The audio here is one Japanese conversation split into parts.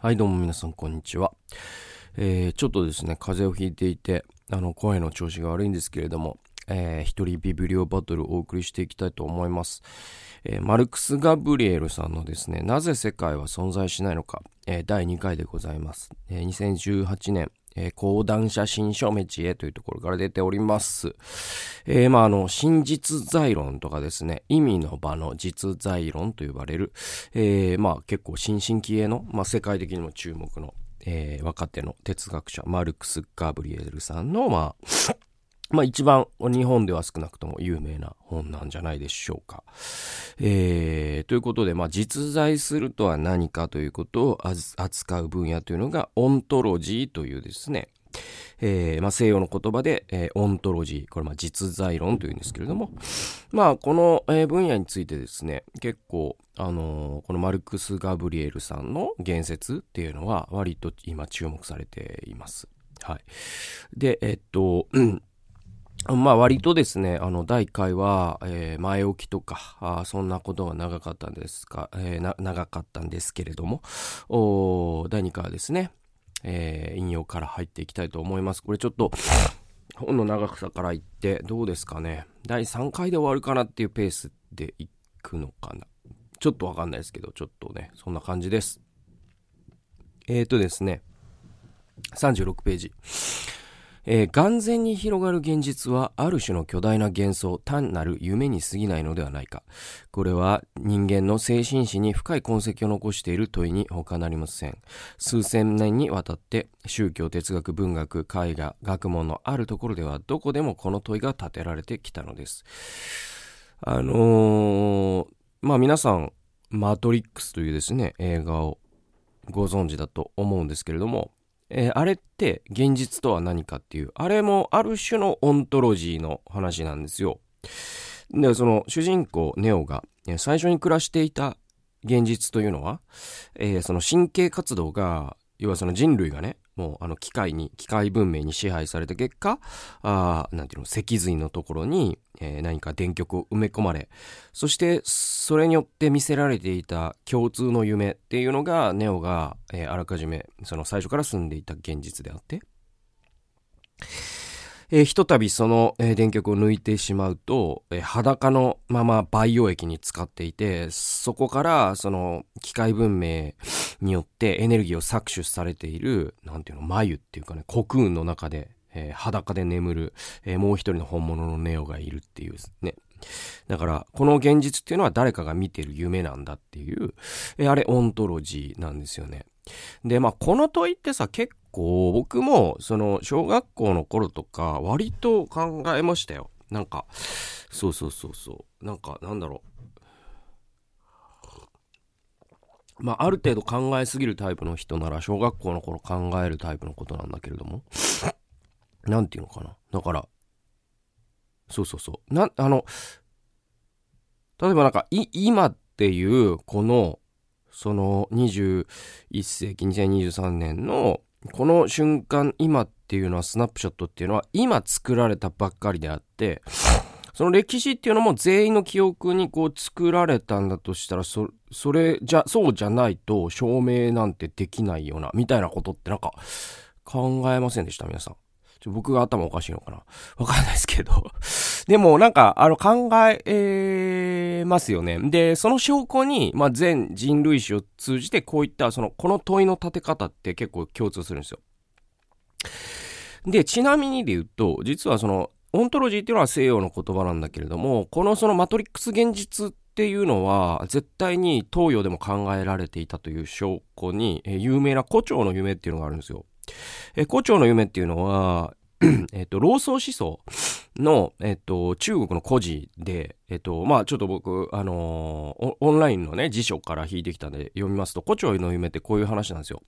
はい、どうも皆さん、こんにちは。えー、ちょっとですね、風邪をひいていて、あの、声の調子が悪いんですけれども、えー、一人ビブリオバトルをお送りしていきたいと思います。えー、マルクス・ガブリエルさんのですね、なぜ世界は存在しないのか、えー、第2回でございます。えー、2018年、えー、講談社新書メチエというところから出ております。えー、まあ、あの、真実在論とかですね、意味の場の実在論と呼ばれる、えー、まあ、結構新進気鋭の、まあ、世界的にも注目の、えー、若手の哲学者、マルクス・ガブリエルさんの、まあ、まあ一番日本では少なくとも有名な本なんじゃないでしょうか。えー、ということで、まあ実在するとは何かということを扱う分野というのがオントロジーというですね、えー、まあ、西洋の言葉で、えー、オントロジー、これま実在論というんですけれども、まあこの、分野についてですね、結構、あのこのマルクス・ガブリエルさんの言説っていうのは割と今注目されています。はい。で、えっと、まあ割とですね、あの、第1回は、えー、前置きとか、あそんなことが長かったんですか、えー、長かったんですけれども、お第2回はですね、えー、引用から入っていきたいと思います。これちょっと、本の長さから言って、どうですかね。第3回で終わるかなっていうペースでいくのかな。ちょっとわかんないですけど、ちょっとね、そんな感じです。えーとですね、36ページ。えー、眼前に広がる現実はある種の巨大な幻想、単なる夢に過ぎないのではないか。これは人間の精神史に深い痕跡を残している問いに他なりません。数千年にわたって宗教、哲学、文学、絵画、学問のあるところではどこでもこの問いが立てられてきたのです。あのー、まあ皆さん、マトリックスというですね、映画をご存知だと思うんですけれども、えー、あれって現実とは何かっていう、あれもある種のオントロジーの話なんですよ。で、その主人公ネオが最初に暮らしていた現実というのは、えー、その神経活動が、要はその人類がね、もうあの機械に、機械文明に支配された結果、あなんていうの、脊髄のところに、えー、何か電極を埋め込まれ、そしてそれによって見せられていた共通の夢っていうのが、ネオが、えー、あらかじめ、その最初から住んでいた現実であって、えー、ひとたびその、えー、電極を抜いてしまうと、えー、裸のまま培養液に使っていて、そこからその機械文明によってエネルギーを搾取されている、なんていうの、眉っていうかね、コクーンの中で、えー、裸で眠る、えー、もう一人の本物のネオがいるっていうね。だから、この現実っていうのは誰かが見てる夢なんだっていう、えー、あれ、オントロジーなんですよね。で、まあ、この問いってさ、結構僕も、その、小学校の頃とか、割と考えましたよ。なんか、そうそうそうそう。なんか、なんだろう。まあ、ある程度考えすぎるタイプの人なら、小学校の頃考えるタイプのことなんだけれども、なんていうのかな。だから、そうそうそう。な、あの、例えばなんか、い、今っていう、この、その21世紀2023年のこの瞬間今っていうのはスナップショットっていうのは今作られたばっかりであって その歴史っていうのも全員の記憶にこう作られたんだとしたらそそれじゃそうじゃないと証明なんてできないようなみたいなことってなんか考えませんでした？皆さん。ちょ僕が頭おかしいのかなわかんないですけど でもなんか、あの、考えますよね。で、その証拠に、まあ、全人類史を通じて、こういった、その、この問いの立て方って結構共通するんですよ。で、ちなみにで言うと、実はその、オントロジーっていうのは西洋の言葉なんだけれども、このそのマトリックス現実っていうのは、絶対に東洋でも考えられていたという証拠に、え有名な胡蝶の夢っていうのがあるんですよ。え胡蝶の夢っていうのは、えっと、老僧思想の、えっと、中国の古事で、えっと、まあちょっと僕、あのー、オンラインのね、辞書から引いてきたんで読みますと、胡蝶の夢ってこういう話なんですよ。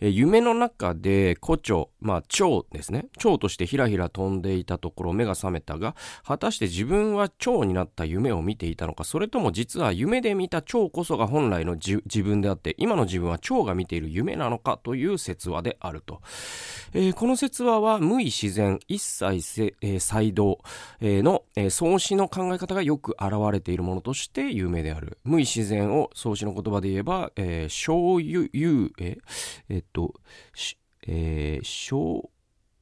え夢の中で胡蝶、まあ蝶ですね。蝶としてひらひら飛んでいたところ目が覚めたが、果たして自分は蝶になった夢を見ていたのか、それとも実は夢で見た蝶こそが本来の自分であって、今の自分は蝶が見ている夢なのかという説話であると。えー、この説話は無意自然、一切、えー、才道、えー、の、えー、創始の考え方がよよく現れているものとして有名である。無意自然を創始の言葉で言えば、えー、小 유、 ゆえ、えっと、し、えー、小、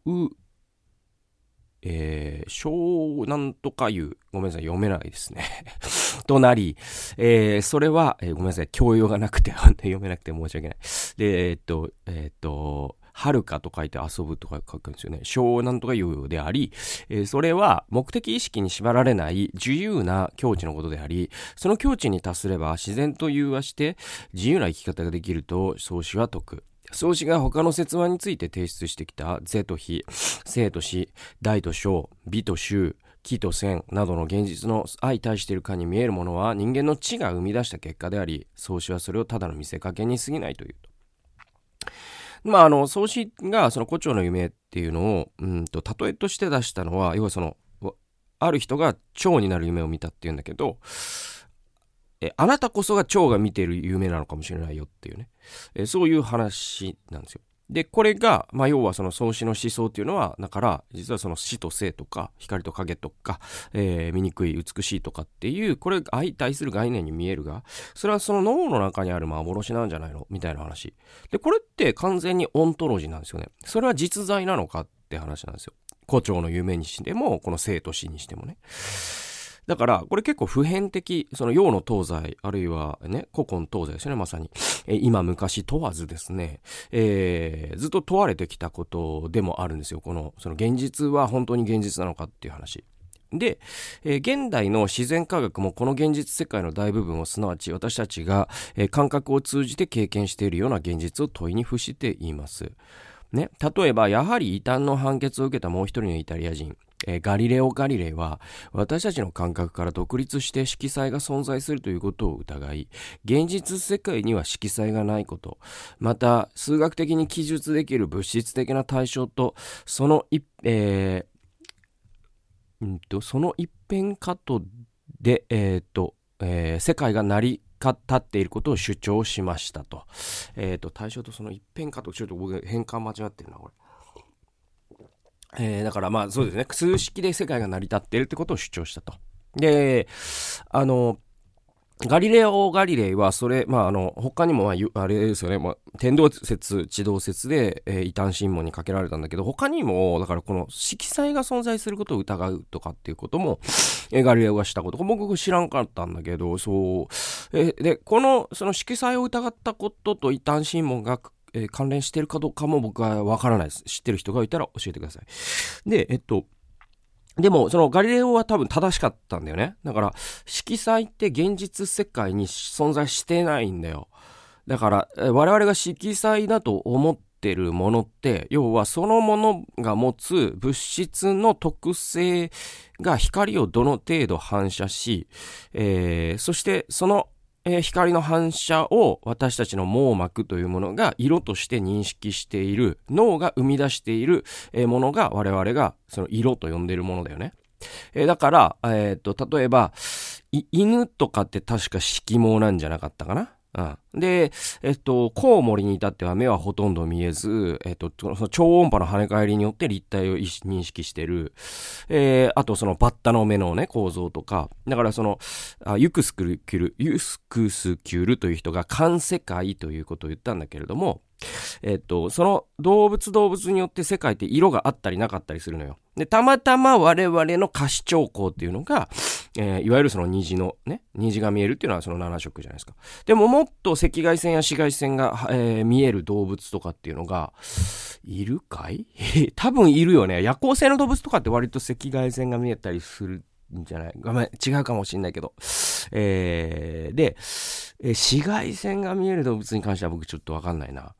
う、えー、小なんとかいう、ごめんなさい、読めないですね。となり、えー、それは、えー、ごめんなさい、教養がなくて、読めなくて申し訳ない。で、えー、っと、えー、っと、はるかと書いて遊ぶとか書くんですよね。小なんとかいうであり、えー、それは目的意識に縛られない自由な境地のことであり、その境地に達すれば自然と融和して自由な生き方ができると創始は説く。創始が他の説話について提出してきた是と非、生と死、大と小、美と衆、木と線などの現実の相対しているかに見えるものは人間の知が生み出した結果であり、創始はそれをただの見せかけに過ぎないという。まあ、あの、創始がその胡蝶の夢っていうのを、うんと、例えとして出したのは、要はその、ある人が蝶になる夢を見たっていうんだけど、え、あなたこそが蝶が見てる夢なのかもしれないよっていうね。えそういう話なんですよ。で、これが、まあ、要はその創始の思想っていうのは、だから、実はその死と生とか、光と影とか、えー、醜い、美しいとかっていう、これ相対する概念に見えるが、それはその脳の中にある幻なんじゃないの？みたいな話。で、これって完全にオントロジーなんですよね。それは実在なのかって話なんですよ。胡蝶の夢にしても、この生と死にしてもね。だから、これ結構普遍的、その洋の東西、あるいはね、古今東西ですね、まさに。え今昔問わずですね、えー、ずっと問われてきたことでもあるんですよ。この、その現実は本当に現実なのかっていう話。で、えー、現代の自然科学もこの現実世界の大部分をすなわち私たちが、えー、感覚を通じて経験しているような現実を問いに付しています。ね、例えばやはり異端の判決を受けたもう一人のイタリア人えー、ガリレオ・ガリレイは私たちの感覚から独立して色彩が存在するということを疑い現実世界には色彩がないことまた数学的に記述できる物質的な対象とその一、えー、んとその一辺かとで、えーとえー、世界が成り立っていることを主張しましたと。え、ー、と、対象とその一辺かと、ちょっと僕変換間違ってるな、これ。えー、だからまあそうですね、数式で世界が成り立っているってことを主張したと。で、あの、ガリレオ・ガリレイは、それ、まあ、あの、他にも、まあ、あれですよね、まあ、天動説、地動説で、えー、異端審問にかけられたんだけど、他にも、だからこの色彩が存在することを疑うとかっていうことも、えー、ガリレオがしたこと、僕知らんかったんだけど、そう、えー、で、この、その色彩を疑ったことと異端審問がえー、関連してるかどうかも僕はわからないです。知ってる人がいたら教えてください。で、えっと、でも、そのガリレオは多分正しかったんだよね。だから、色彩って現実世界に存在してないんだよ。だから、我々が色彩だと思ってるものって、要はそのものが持つ物質の特性が光をどの程度反射し、えー、そしてそのえー、光の反射を私たちの網膜というものが色として認識している、脳が生み出している、え、ものが我々がその色と呼んでいるものだよね。えー、だから、えっと、例えば、犬とかって確か色毛なんじゃなかったかな？うん。で、えっと、コウモリに至っては目はほとんど見えず、えっと、その超音波の跳ね返りによって立体を認識してる。えー、あとそのバッタの目のね、構造とか。だからその、あユクスクキュル、ユスクスキュルという人が環世界ということを言ったんだけれども、えっと、その動物動物によって世界って色があったりなかったりするのよ。で、たまたま我々の可視兆候っていうのが、えー、いわゆるその虹のね、虹が見えるっていうのはその7色じゃないですか。でももっと赤外線や紫外線が、えー、見える動物とかっていうのが、いるかい？多分いるよね。夜行性の動物とかって割と赤外線が見えたりするんじゃないごめん、違うかもしんないけど。えー、で、え紫外線が見える動物に関しては僕ちょっとわかんないな。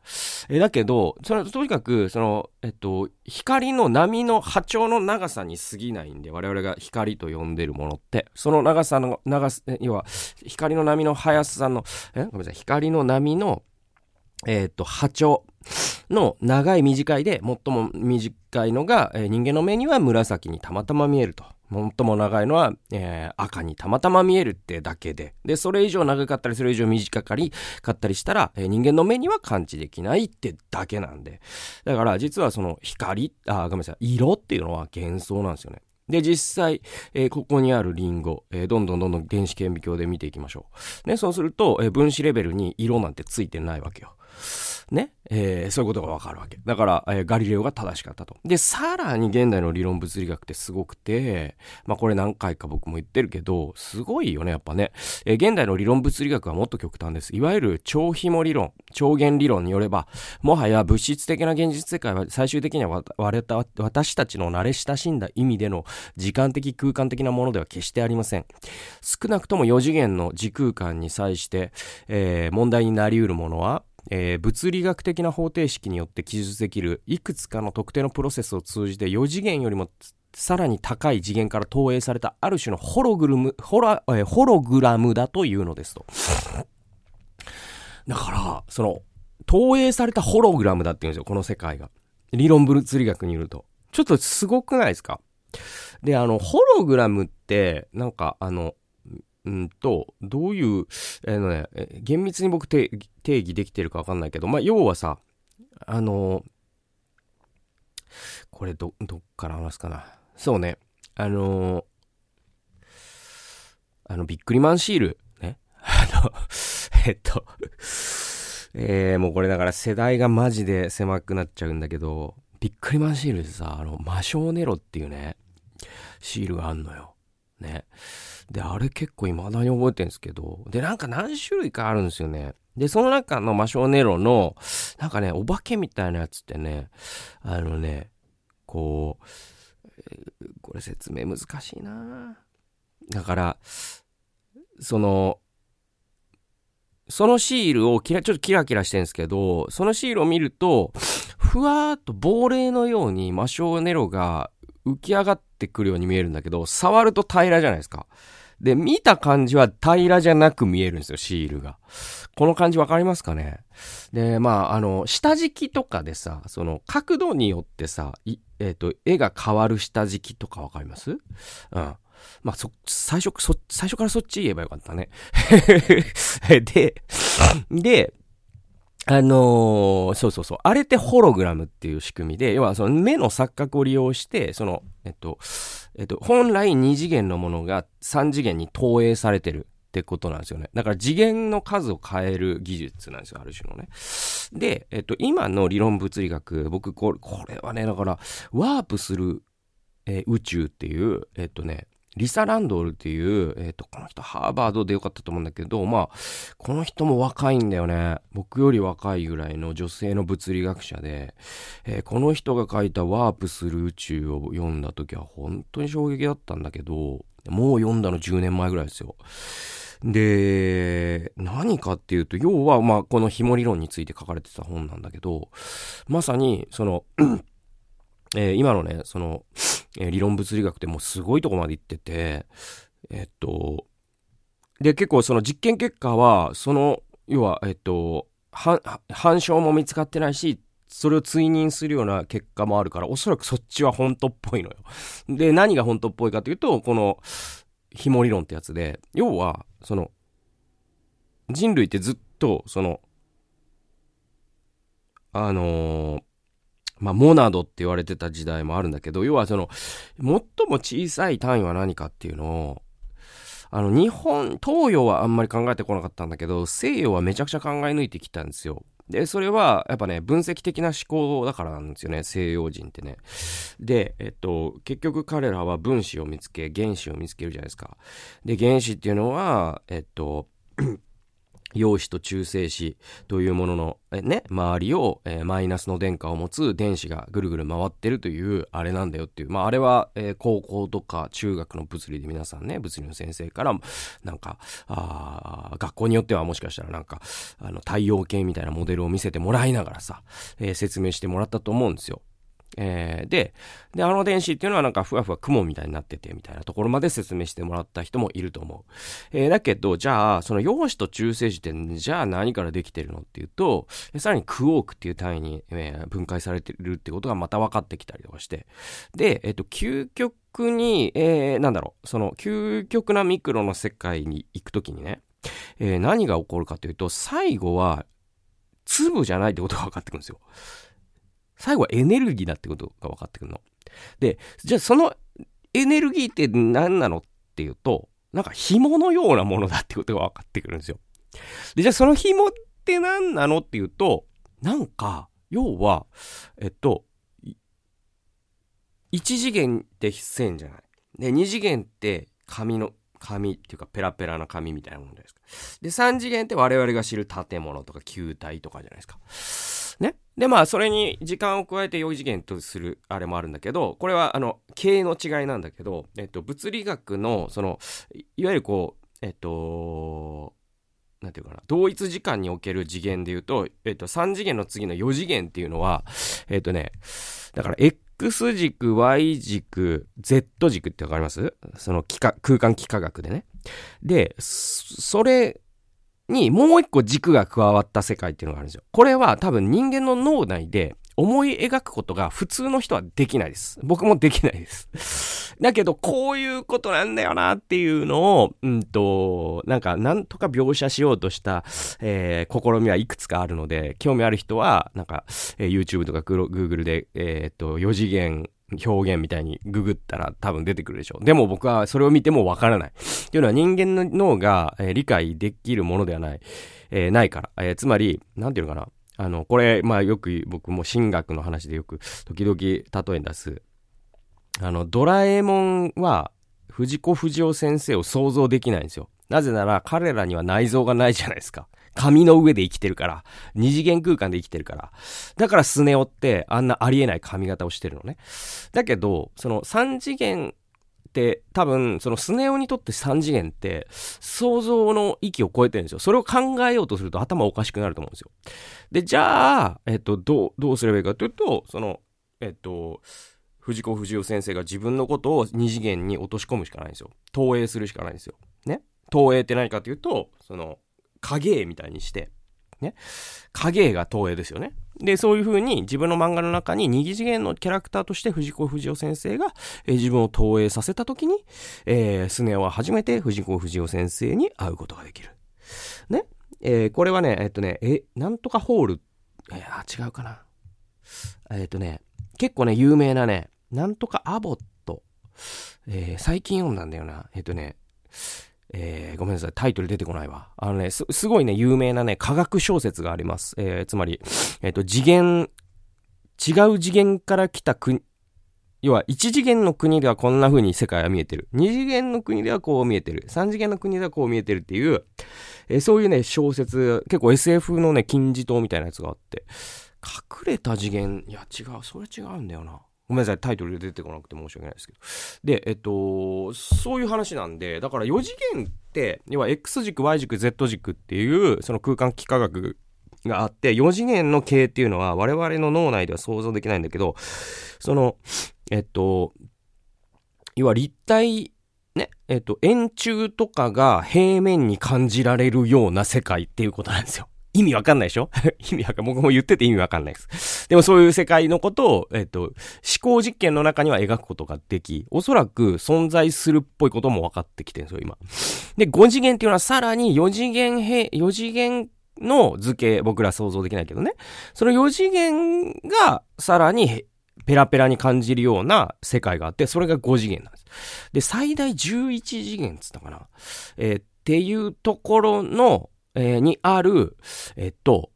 えだけど、その、とにかく、その、えっと、光の波の波長の長さに過ぎないんで、我々が光と呼んでるものって、その長さの、長さ、要は、光の波の速さの、え？ごめんなさい、光の波の、えっと、波長の長い短いで、最も短いのが、えー、人間の目には紫にたまたま見えると。最も長いのは、えー、赤にたまたま見えるってだけで。で、それ以上長かったり、それ以上短かり、かったりしたら、えー、人間の目には感知できないってだけなんで。だから、実はその光、あ、ごめんなさい、色っていうのは幻想なんですよね。で、実際、えー、ここにあるリンゴ、えー、どんどんどんどん電子顕微鏡で見ていきましょう。ね、そうすると、えー、分子レベルに色なんてついてないわけよ。ね、えー、そういうことがわかるわけ。だから、えー、ガリレオが正しかったと。で、さらに現代の理論物理学ってすごくて、まあこれ何回か僕も言ってるけど、すごいよね、やっぱね。えー、現代の理論物理学はもっと極端です。いわゆる超紐理論、超弦理論によれば、もはや物質的な現実世界は最終的には割れた私たちの慣れ親しんだ意味での時間的空間的なものでは決してありません。少なくとも4次元の時空間に際して、えー、問題になり得るものは、えー、物理学的な方程式によって記述できるいくつかの特定のプロセスを通じて4次元よりもさらに高い次元から投影されたある種のホログルム、ホラ、えー、ホログラムだというのですと。だから、その、投影されたホログラムだって言うんですよ、この世界が。理論物理学によると。ちょっとすごくないですか？で、あの、ホログラムって、なんか、あの、うんと、どういう、えー、のね、厳密に僕定義できてるかわかんないけど、まあ、要はさ、あのこれど、どっから話すかな。そうね、あのあの、ビックリマンシール、ね。あの、えっと、えー、もうこれだから世代がマジで狭くなっちゃうんだけど、ビックリマンシールでさ、あの、魔性ネロっていうね、シールがあんのよ。ね。で、あれ結構未だに覚えてるんですけど、で、なんか何種類かあるんですよね。で、その中の魔性ネロの、なんかね、お化けみたいなやつってね、あのね、こう、これ説明難しいなだから、その、そのシールをキラ、ちょっとキラキラしてるんですけど、そのシールを見ると、ふわーっと亡霊のように魔性ネロが浮き上がってくるように見えるんだけど、触ると平らじゃないですか。で、見た感じは平らじゃなく見えるんですよ、シールが。この感じわかりますかね？で、まあ、あの、下敷きとかでさ、その、角度によってさ、えっ、ー、と、絵が変わる下敷きとかわかります？うん。まあ、そ、最初、そ、最初からそっち言えばよかったね。で、で、あのー、そうそうそう。あれってホログラムっていう仕組みで、要はその目の錯覚を利用して、その、えっと、えっと、本来2次元のものが3次元に投影されてるってことなんですよね。だから次元の数を変える技術なんですよ、ある種のね。で、えっと、今の理論物理学、僕これ、これはね、だから、ワープする、えー、宇宙っていう、えっとね、リサ・ランドールっていう、えっ、ー、と、この人ハーバードでよかったと思うんだけど、まあ、この人も若いんだよね。僕より若いぐらいの女性の物理学者で、えー、この人が書いたワープする宇宙を読んだ時は本当に衝撃だったんだけど、もう読んだの10年前ぐらいですよ。で、何かっていうと、要は、まあ、この紐理論について書かれてた本なんだけど、まさに、そのえー、今のね、その、えー、理論物理学ってもうすごいとこまで行ってて、えっと、で、結構その実験結果は、その、要は、えっと、反証も見つかってないし、それを追認するような結果もあるから、おそらくそっちは本当っぽいのよ。で、何が本当っぽいかというと、この、紐理論ってやつで、要は、その、人類ってずっと、その、あのー、まあ、モナドって言われてた時代もあるんだけど、要はその、最も小さい単位は何かっていうのを、あの、日本、東洋はあんまり考えてこなかったんだけど、西洋はめちゃくちゃ考え抜いてきたんですよ。で、それは、やっぱね、分析的な思考だからなんですよね、西洋人ってね。で、えっと、結局彼らは分子を見つけ、原子を見つけるじゃないですか。で、原子っていうのは、えっと、陽子と中性子というものの、ね、周りを、えー、マイナスの電荷を持つ電子がぐるぐる回ってるというあれなんだよっていう。まあ、あれは、えー、高校とか中学の物理で皆さんね、物理の先生から、なんか、あ学校によってはもしかしたらなんか、あの、太陽系みたいなモデルを見せてもらいながらさ、えー、説明してもらったと思うんですよ。えー、で、で、あの電子っていうのはなんかふわふわ雲みたいになっててみたいなところまで説明してもらった人もいると思う。えー、だけど、じゃあ、その陽子と中性子ってじゃあ何からできてるのっていうと、さらにクォークっていう単位に、えー、分解されてるってことがまた分かってきたりとかして。で、えっ、と、究極に、えー、なんだろう、その究極なミクロの世界に行くときにね、えー、何が起こるかというと、最後は粒じゃないってことが分かってくるんですよ。最後はエネルギーだってことが分かってくるの。で、じゃあそのエネルギーって何なのっていうと、なんか紐のようなものだってことが分かってくるんですよ。で、じゃあその紐って何なのっていうと、なんか、要は、えっと、1次元って線じゃない。で、2次元って紙の、紙っていうかペラペラな紙みたいなものじゃないですか。で、3次元って我々が知る建物とか球体とかじゃないですか。ね。で、まあ、それに時間を加えて4次元とするあれもあるんだけど、これは、あの、形の違いなんだけど、えっと、物理学の、その、いわゆるこう、えっと、なんていうかな、同一時間における次元で言うと、えっと、3次元の次の4次元っていうのは、えっとね、だから X 軸、Y 軸、Z 軸ってわかります？その空間幾何学でね。で、それにもう一個軸が加わった世界っていうのがあるんですよ。これは多分人間の脳内で思い描くことが普通の人はできないです。僕もできないです。だけど、こういうことなんだよなっていうのを、うんと、なんか、なんとか描写しようとした、えー、試みはいくつかあるので、興味ある人は、なんか、えー、YouTube とか Google で、えー、っと、4次元表現みたいにググったら多分出てくるでしょう。でも僕はそれを見てもわからない。っていうのは人間の脳が、えー、理解できるものではない。えー、ないから。えー、つまり、なんていうのかな。あの、これ、まあよく僕も神学の話でよく時々例え出す。あの、ドラえもんは藤子不二雄先生を想像できないんですよ。なぜなら彼らには内臓がないじゃないですか。紙の上で生きてるから。二次元空間で生きてるから。だからスネ夫ってあんなありえない髪型をしてるのね。だけど、その三次元って多分、そのスネ夫にとって三次元って想像の域を超えてるんですよ。それを考えようとすると頭おかしくなると思うんですよ。で、じゃあ、えっと、どう、どうすればいいかというと、その、えっと、藤子不二雄先生が自分のことを二次元に落とし込むしかないんですよ。投影するしかないんですよ。ね？投影って何かというと、その、影絵みたいにして、ね。影絵が投影ですよね。で、そういう風に自分の漫画の中に二次元のキャラクターとして藤子不二雄先生が、えー、自分を投影させた時に、えー、スネ夫は初めて藤子不二雄先生に会うことができる。ね。えー、これはね、えっとね、え、なんとかホール、えー、あ、違うかな。えっとね、結構ね、有名なね、なんとかアボット。えー、最近読んだんだよな。えっとね、えー、ごめんなさい、タイトル出てこないわ。あのね、す、すごいね、有名なね、科学小説があります。えー、つまり、えっ、ー、と、次元、違う次元から来た国、要は、一次元の国ではこんな風に世界は見えてる。二次元の国ではこう見えてる。三次元の国ではこう見えてるっていう、えー、そういうね、小説、結構 SF のね、金字塔みたいなやつがあって、隠れた次元、いや違う、それ違うんだよな。ごめんなさい、タイトルで出てこなくて申し訳ないですけど。で、えっと、そういう話なんで、だから4次元って、要は X 軸、Y 軸、Z 軸っていう、その空間幾何学があって、4次元の形っていうのは我々の脳内では想像できないんだけど、その、えっと、要は立体、ね、えっと、円柱とかが平面に感じられるような世界っていうことなんですよ。意味わかんないでしょ？意味わかんない、僕も言ってて意味わかんないです。でもそういう世界のことを、えっと、思考実験の中には描くことができ、おそらく存在するっぽいことも分かってきてるんですよ、今。で、5次元っていうのはさらに4次元へ、4次元の図形、僕ら想像できないけどね。その4次元がさらにペラペラに感じるような世界があって、それが5次元なんです。で、最大11次元っつったかな？えー、っていうところの、えー、にある、えっと、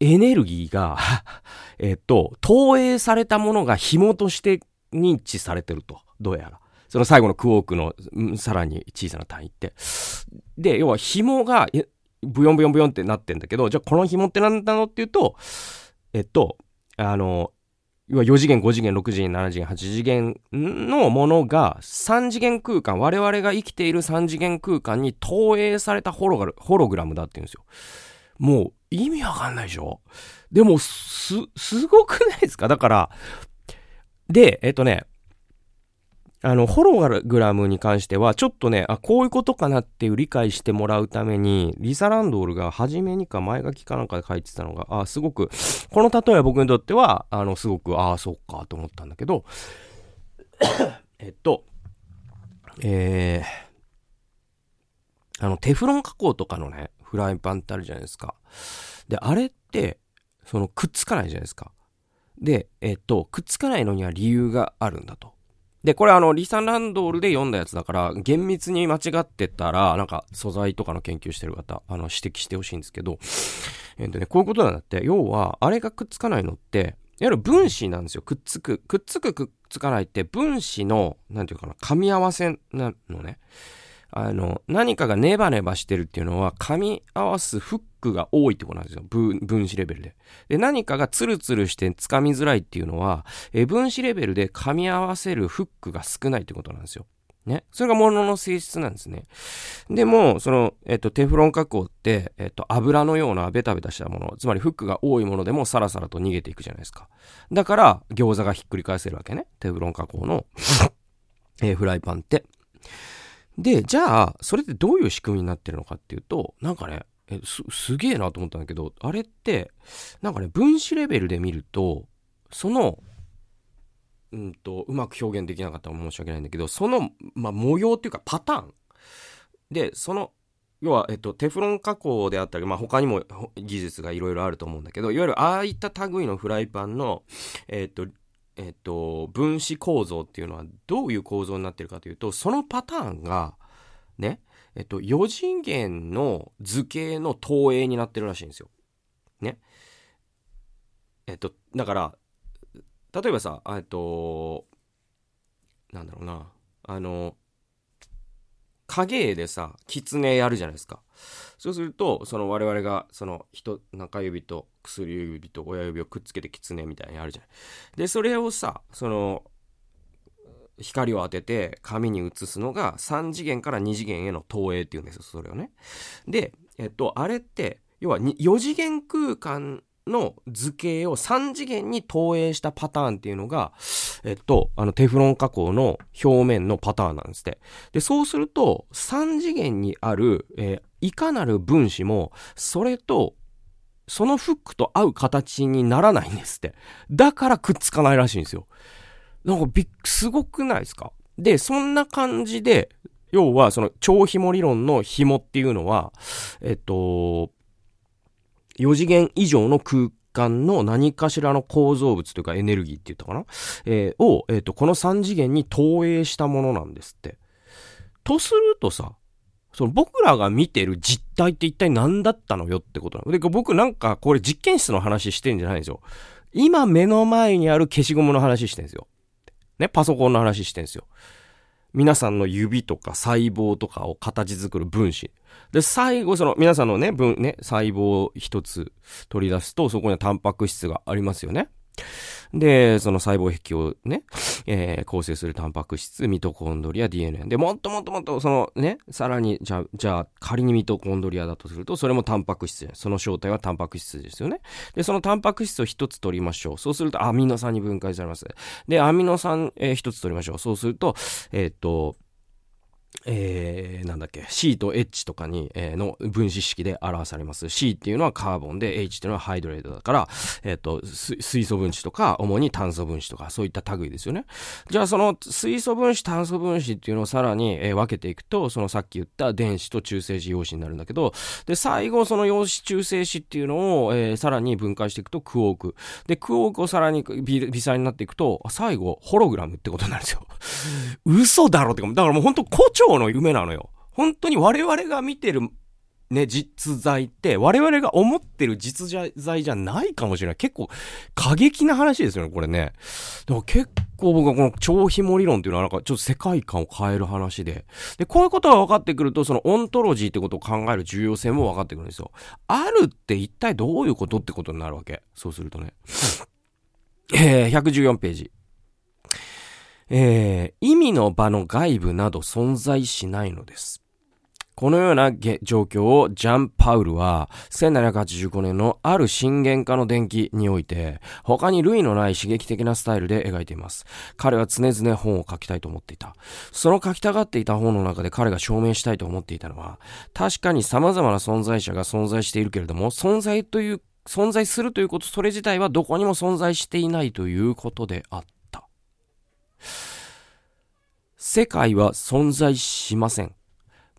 エネルギーが えっと、投影されたものが紐として認知されてると。どうやら。その最後のクォークの、さらに小さな単位って。で、要は紐が、ブヨンブヨンブヨンってなってんだけど、じゃあこの紐って何なのっていうと、えっと、あの、要は4次元、5次元、6次元、7次元、8次元のものが3次元空間、我々が生きている3次元空間に投影されたホログホログラムだって言うんですよ。もう意味わかんないでしょ？でも、す、すごくないですか？だから、で、えっとね、あの、ホログラムに関しては、ちょっとね、あ、こういうことかなっていう理解してもらうために、リサ・ランドールが初めにか前書きかなんかで書いてたのが、あ、すごく、この例えは僕にとっては、あの、すごく、ああ、そっか、と思ったんだけど、えっと、えー、あの、テフロン加工とかのね、フライパンってあるじゃないですか。で、あれって、その、くっつかないじゃないですか。で、えっと、くっつかないのには理由があるんだと。で、これあの、リサ・ランドールで読んだやつだから、厳密に間違ってたら、なんか、素材とかの研究してる方、あの、指摘してほしいんですけど、えっとね、こういうことなんだって、要は、あれがくっつかないのって、いわゆる分子なんですよ。くっつく。くっつくくっつかないって、分子の、なんていうかな、噛み合わせなのね。あの、何かがネバネバしてるっていうのは、噛み合わすフックが多いってことなんですよ。分子レベルで。で、何かがツルツルして掴みづらいっていうのは、え分子レベルで噛み合わせるフックが少ないってことなんですよ。ね。それが物の性質なんですね。でも、その、えっと、テフロン加工って、えっと、油のようなベタベタしたもの、つまりフックが多いものでもサラサラと逃げていくじゃないですか。だから、餃子がひっくり返せるわけね。テフロン加工のえー、フライパンって。で、じゃあ、それってどういう仕組みになってるのかっていうと、なんかね、えす、すげえなと思ったんだけど、あれって、なんかね、分子レベルで見ると、その、うんと、うまく表現できなかったら申し訳ないんだけど、その、まあ、模様っていうかパターン。で、その、要は、えっと、テフロン加工であったり、まあ、他にも技術がいろいろあると思うんだけど、いわゆるああいった類のフライパンの、えっと、えっと、分子構造っていうのはどういう構造になってるかというと、そのパターンが、ね、えっと、4次元の図形の投影になってるらしいんですよ。ね。えっと、だから、例えばさ、えっと、なんだろうな、あの、影絵でさ、狐やるじゃないですか。そうすると、その我々が、その人、中指と薬指と親指をくっつけて狐みたいにやるじゃない。で、それをさ、その、光を当てて紙に映すのが3次元から2次元への投影っていうんですよ、それをね。で、えっと、あれって、要は4次元空間の図形を3次元に投影したパターンっていうのが、えっと、あのテフロン加工の表面のパターンなんですって。で、そうすると、3次元にある、えー、いかなる分子も、それと、そのフックと合う形にならないんですって。だからくっつかないらしいんですよ。なんかびっ、すごくないですか？で、そんな感じで、要はその超紐理論の紐っていうのは、えっと、4次元以上の空間の何かしらの構造物というかエネルギーって言ったかな？えー、を、えっ、と、この3次元に投影したものなんですって。とするとさ、その僕らが見てる実態って一体何だったのよってことなの。で、僕なんかこれ実験室の話してんじゃないんですよ。今目の前にある消しゴムの話してんですよ。ね、パソコンの話してんですよ。皆さんの指とか細胞とかを形作る分子。で、最後、その皆さんのね、分、ね、細胞を一つ取り出すと、そこにはタンパク質がありますよね。で、その細胞壁をね、えー、構成するタンパク質、ミトコンドリア、DNA。で、もっともっともっと、そのね、さらに、じゃあ、じゃあ、仮にミトコンドリアだとすると、それもタンパク質その正体はタンパク質ですよね。で、そのタンパク質を一つ取りましょう。そうすると、アミノ酸に分解されます。で、アミノ酸、えー、一つ取りましょう。そうすると、えー、っと、えー、なんだっけ、C と H とかに、えー、の分子式で表されます。C っていうのはカーボンで、H っていうのはハイドレートだから、え、ー、と、水素分子とか、主に炭素分子とか、そういった類ですよね。じゃあその水素分子、炭素分子っていうのをさらに、えー、分けていくと、そのさっき言った電子と中性子、陽子になるんだけど、で、最後その陽子、中性子っていうのを、えー、さらに分解していくとクォーク。で、クォークをさらに微微細になっていくと、最後、ホログラムってことになるんですよ。嘘だろってか、だからもう本当胡蝶の夢なのよ。本当に我々が見てるね、実在って我々が思ってる実在じゃないかもしれない。結構過激な話ですよね、これね。だから結構僕はこの超紐理論っていうのはなんかちょっと世界観を変える話で。で、こういうことが分かってくると、そのオントロジーってことを考える重要性も分かってくるんですよ。あるって一体どういうことってことになるわけ。そうするとね。えー、114ページ。えー、意味の場の外部など存在しないのです。このような状況をジャン・パウルは1785年のある震源化の電気において他に類のない刺激的なスタイルで描いています。彼は常々本を書きたいと思っていた。その書きたがっていた本の中で彼が証明したいと思っていたのは確かに様々な存在者が存在しているけれども存在という存在するということそれ自体はどこにも存在していないということであった。世界は存在しません。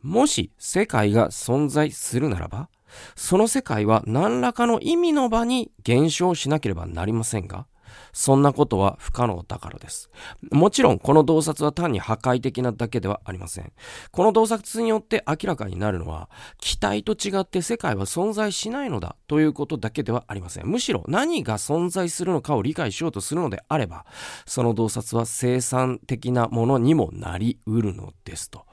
もし世界が存在するならば、その世界は何らかの意味の場に減少しなければなりませんが、そんなことは不可能だからです。もちろん、この洞察は単に破壊的なだけではありません。この洞察によって明らかになるのは、期待と違って世界は存在しないのだということだけではありません。むしろ何が存在するのかを理解しようとするのであれば、その洞察は生産的なものにもなりうるのですと。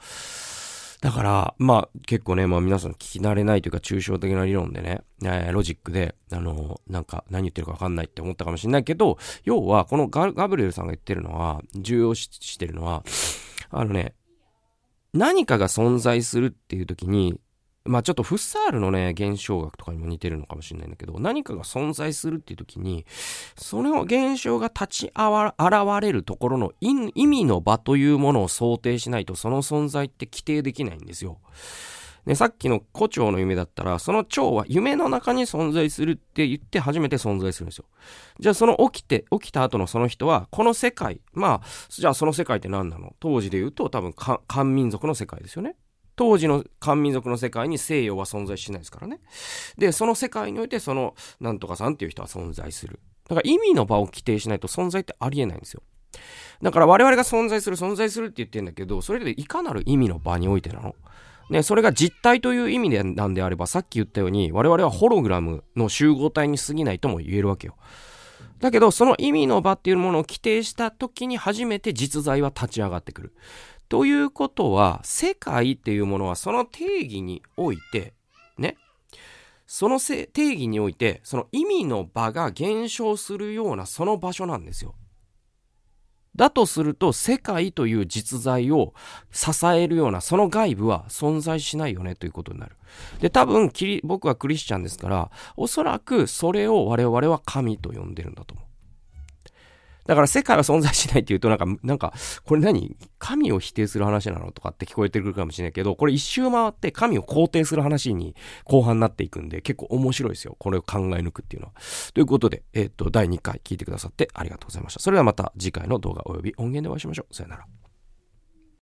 だから、まあ結構ね、まあ皆さん聞き慣れないというか抽象的な理論でね、えー、ロジックで、あのー、なんか何言ってるかわかんないって思ったかもしれないけど、要はこのガブリエルさんが言ってるのは、重要視してるのは、あのね、何かが存在するっていう時に、まあちょっとフッサールのね、現象学とかにも似てるのかもしれないんだけど、何かが存在するっていう時に、その現象が立ち現れるところの意味の場というものを想定しないと、その存在って規定できないんですよ。ね、さっきの胡蝶の夢だったら、その蝶は夢の中に存在するって言って初めて存在するんですよ。じゃあその起きて、起きた後のその人は、この世界、まあ、じゃあその世界って何なの？当時で言うと多分漢民族の世界ですよね。当時の漢民族の世界に西洋は存在しないですからね。で、その世界においてそのなんとかさんっていう人は存在する。だから意味の場を規定しないと存在ってありえないんですよ。だから我々が存在する、存在するって言ってんだけど、それでいかなる意味の場においてなのね、それが実体という意味でなんであれば、さっき言ったように、我々はホログラムの集合体に過ぎないとも言えるわけよ。だけど、その意味の場っていうものを規定した時に初めて実在は立ち上がってくる。ということは、世界っていうものはその定義において、ね、その定義において、その意味の場が減少するようなその場所なんですよ。だとすると、世界という実在を支えるようなその外部は存在しないよねということになる。で、多分、僕はクリスチャンですから、おそらくそれを我々は神と呼んでるんだと思う。だから世界は存在しないって言うとなんか、なんか、これ何？神を否定する話なのとかって聞こえてくるかもしれないけど、これ一周回って神を肯定する話に後半になっていくんで、結構面白いですよ。これを考え抜くっていうのは。ということで、えっ、と、第2回聞いてくださってありがとうございました。それではまた次回の動画及び音源でお会いしましょう。さよなら。